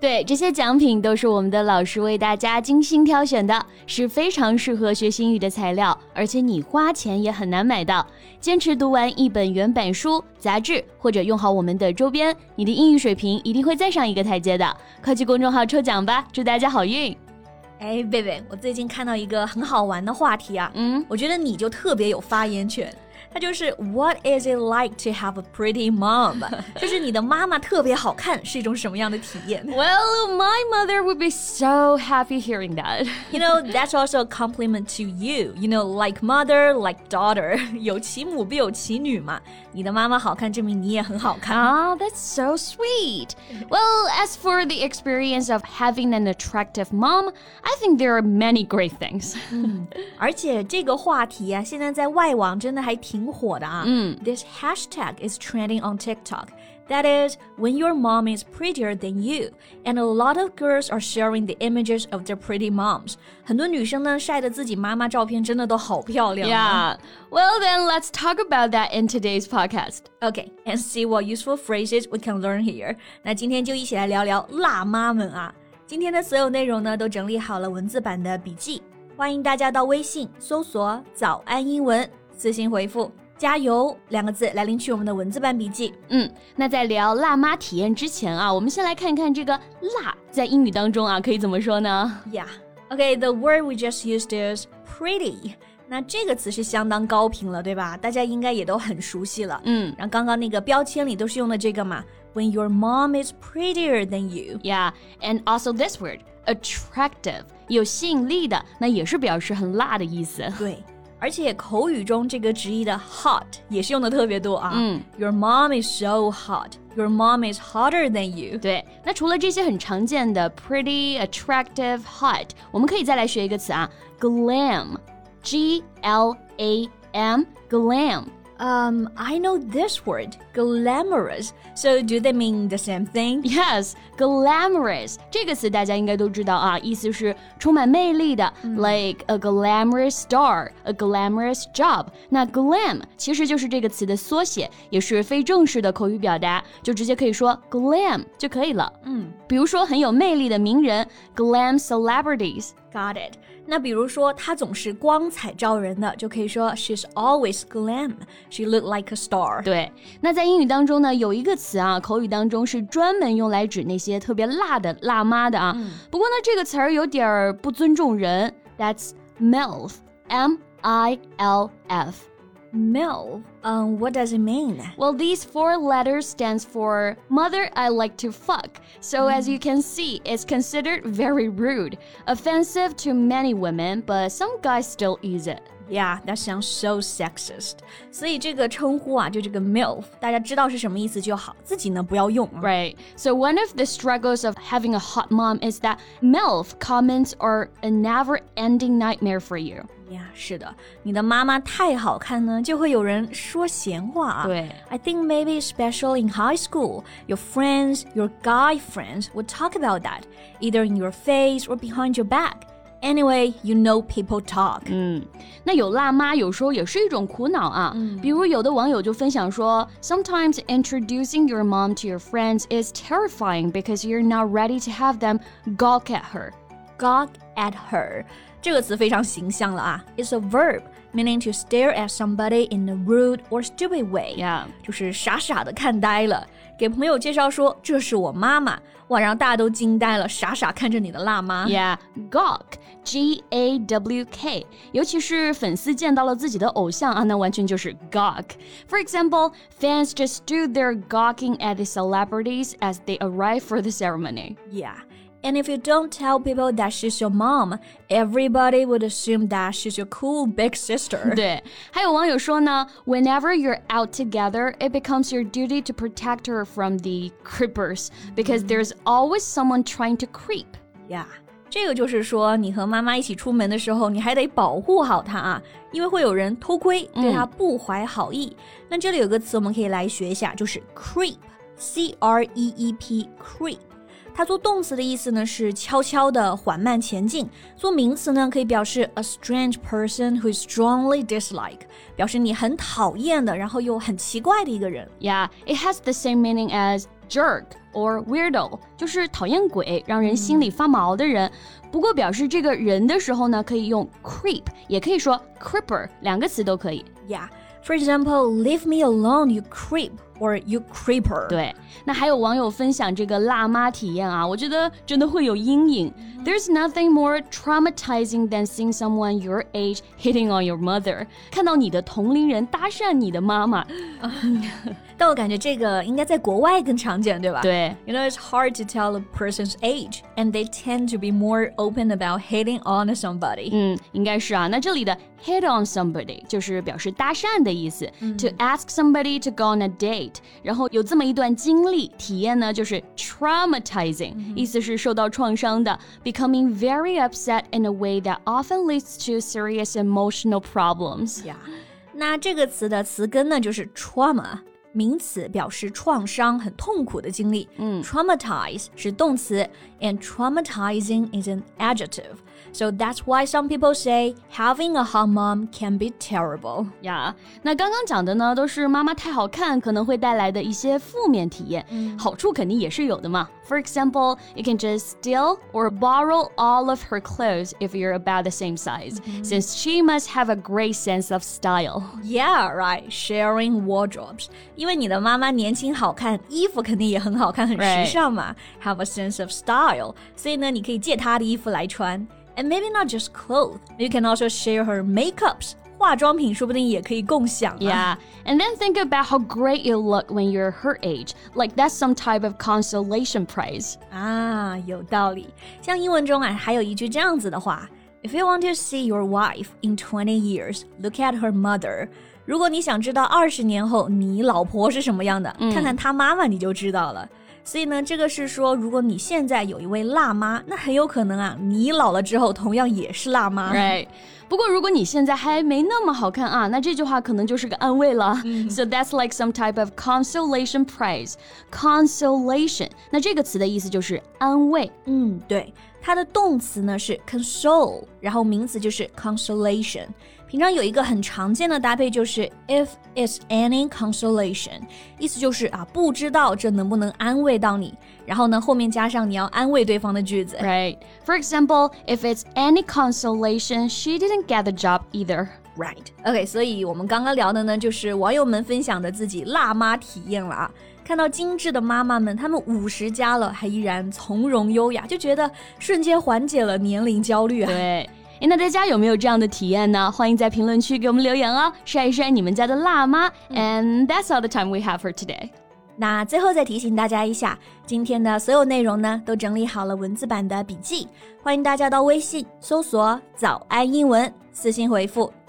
对，这些奖品都是我们的老师为大家精心挑选的，是非常适合学英语的材料，而且你花钱也很难买到。坚持读完一本原版书、杂志，或者用好我们的周边，你的英语水平一定会再上一个台阶的。快去公众号抽奖吧，祝大家好运！哎，贝贝，我最近看到一个很好玩的话题啊，嗯，我觉得你就特别有发言权。它就是 What is it like to have a pretty mom？就是你的妈妈特别好看是一种什么样的体验？Well, my mother would be so happy hearing that. You know, that's also a compliment to you. You know, like mother, like daughter. 有其母必有其女嘛。你的妈妈好看，证明你也很好看。Ah, that's so sweet. Well, as for the experience of having an attractive mom, I think there are many great things. 嗯，而且这个话题啊，现在在外网真的还挺 挺火的啊。嗯，This hashtag is trending on TikTok. That is when your mom is prettier than you, and a lot of girls are sharing the images of their pretty moms. 很多女生呢晒的自己妈妈照片真的都好漂亮。Yeah. Well, then let's talk about that in today's podcast. Okay, and see what useful phrases we can learn here. 那今天就一起来聊聊辣妈们啊。今天的所有内容呢都整理好了文字版的笔记，欢迎大家到微信搜索“早安英文”。 私信回复“加油”两个字来领取我们的文字版笔记。嗯，那在聊辣妈体验之前啊，我们先来看一看这个“辣”在英语当中啊可以怎么说呢？Yeah, okay, the word we just used is pretty. 那这个词是相当高频了，对吧？大家应该也都很熟悉了。嗯，然后刚刚那个标签里都是用的这个嘛。When your mom is prettier than you. Yeah, and also this word attractive，有吸引力的，那也是表示很辣的意思。对。而且口语中这个直译的 hot 也是用的特别多啊。嗯，Your mom is so hot. Your mom is hotter than you. 对，那除了这些很常见的 pretty, attractive, hot，我们可以再来学一个词啊，glam，G L A M，glam。 um, I know this word, glamorous. So do they mean the same thing? Yes, glamorous 这个词大家应该都知道啊，意思是充满魅力的、嗯、，like a glamorous star, a glamorous job。那 glam 其实就是这个词的缩写，也是非正式的口语表达，就直接可以说 glam 就可以了。嗯，比如说很有魅力的名人，glam celebrities。Got it。 那比如说，她总是光彩照人的，就可以说 She's always glam. She look like a star. 对。那在英语当中呢，有一个词啊，口语当中是专门用来指那些特别辣的辣妈的啊。嗯、不过呢，这个词儿有点儿不尊重人。That's milf. M I L F. MILF. Um, what does it mean? Well, these four letters stands for Mother I Like to Fuck. So mm. as you can see, it's considered very rude, offensive to many women, but some guys still use it. Yeah, that sounds so sexist. 所以这个称呼啊，就这个 MILF，大家知道是什么意思就好，自己呢不要用。Right. So one of the struggles of having a hot mom is that MILF comments are a never-ending nightmare for you. 呀，是的，你的妈妈太好看呢，就会有人说闲话啊。对，I think maybe especially in high school, your friends, your guy friends would talk about that, either in your face or behind your back. Anyway, you know people talk. 嗯，那有辣妈有时候也是一种苦恼啊。嗯、比如有的网友就分享说，Sometimes introducing your mom to your friends is terrifying because you're not ready to have them gawk at her. Gawk at her. 这个词非常形象了啊，It's a verb meaning to stare at somebody in a rude or stupid way. Yeah，就是傻傻的看呆了。给朋友介绍说这是我妈妈，哇，让大家都惊呆了，傻傻看着你的辣妈。Yeah，gawk。G A W K，尤其是粉丝见到了自己的偶像啊，那完全就是 gawk。For example, fans just stood there gawking at the celebrities as they arrived for the ceremony. Yeah. And if you don't tell people that she's your mom, everybody would assume that she's your cool big sister. 对，还有网友说呢，Whenever you're out together, it becomes your duty to protect her from the creepers because there's always someone trying to creep. Yeah. 这个就是说，你和妈妈一起出门的时候，你还得保护好她啊，因为会有人偷窥，对她不怀好意。那这里有个词我们可以来学一下，就是 creep，c r e e p，creep。 它做动词的意思呢是悄悄的、缓慢前进；做名词呢可以表示 a strange person who strongly dislike，表示你很讨厌的，然后又很奇怪的一个人。Yeah, it has the same meaning as jerk or weirdo，就是讨厌鬼，让人心里发毛的人。不过表示这个人的时候呢，可以用 creep，也可以说 creeper，两个词都可以。Yeah. For example, leave me alone, you creep. or you creeper。对，那还有网友分享这个辣妈体验啊，我觉得真的会有阴影。There's nothing more traumatizing than seeing someone your age hitting on your mother。看到你的同龄人搭讪你的妈妈。但我感觉这个应该在国外更常见，对吧？对。You know, it's hard to tell a person's age, and they tend to be more open about hitting on somebody. 嗯，应该是啊。那这里的 hit on somebody 就是表示搭讪的意思。To ask somebody to go on a date， 然后有这么一段经历体验呢，就是 traumatizing，意思是受到创伤的，becoming very upset in a way that often leads to serious emotional problems. Yeah. 那这个词的词根呢，就是 trauma。 名词表示创伤、很痛苦的经历。嗯，traumatize 是动词，and traumatizing is an adjective. So that's why some people say having a hot mom can be terrible. 呀，那刚刚讲的呢，都是妈妈太好看可能会带来的一些负面体验。好处肯定也是有的嘛。For example, you can just steal or borrow all of her clothes if you're about the same size, since she must have a great sense of style. Yeah, right. Sharing wardrobes. 因为你的妈妈年轻好看，衣服肯定也很好看，很时尚嘛。Have a sense of style. 所以呢，你可以借她的衣服来穿。and maybe not just clothes. You can also share her makeups. 化妆品说不定也可以共享、啊。Yeah, and then think about how great you look when you're her age. Like that's some type of consolation prize. 啊，有道理。像英文中啊，还有一句这样子的话：If you want to see your wife in twenty years, look at her mother. 如果你想知道二十年后你老婆是什么样的，嗯、看看她妈妈你就知道了。所以呢，这个是说，如果你现在有一位辣妈，那很有可能啊，你老了之后同样也是辣妈。Right。不过如果你现在还没那么好看啊，那这句话可能就是个安慰了。So that's like some type of consolation prize. Consolation，那这个词的意思就是安慰。嗯，对，它的动词呢是 console，然后名词就是 consolation。平常有一个很常见的搭配就是 if it's any consolation，意思就是啊，不知道这能不能安慰到你。然后呢，后面加上你要安慰对方的句子。Right. For example, if it's any consolation, she didn't get the job either. Right. OK，所以我们刚刚聊的呢，就是网友们分享的自己辣妈体验了啊。 看到精致的妈妈们，她们五十加了还依然从容优雅，就觉得瞬间缓解了年龄焦虑啊。对。哎，那大家有没有这样的体验呢？欢迎在评论区给我们留言哦，晒一晒你们家的辣妈。And that's all the time we have for today。那最后再提醒大家一下，今天的所有内容呢，都整理好了文字版的笔记，欢迎大家到微信搜索“早安英文”，私信回复“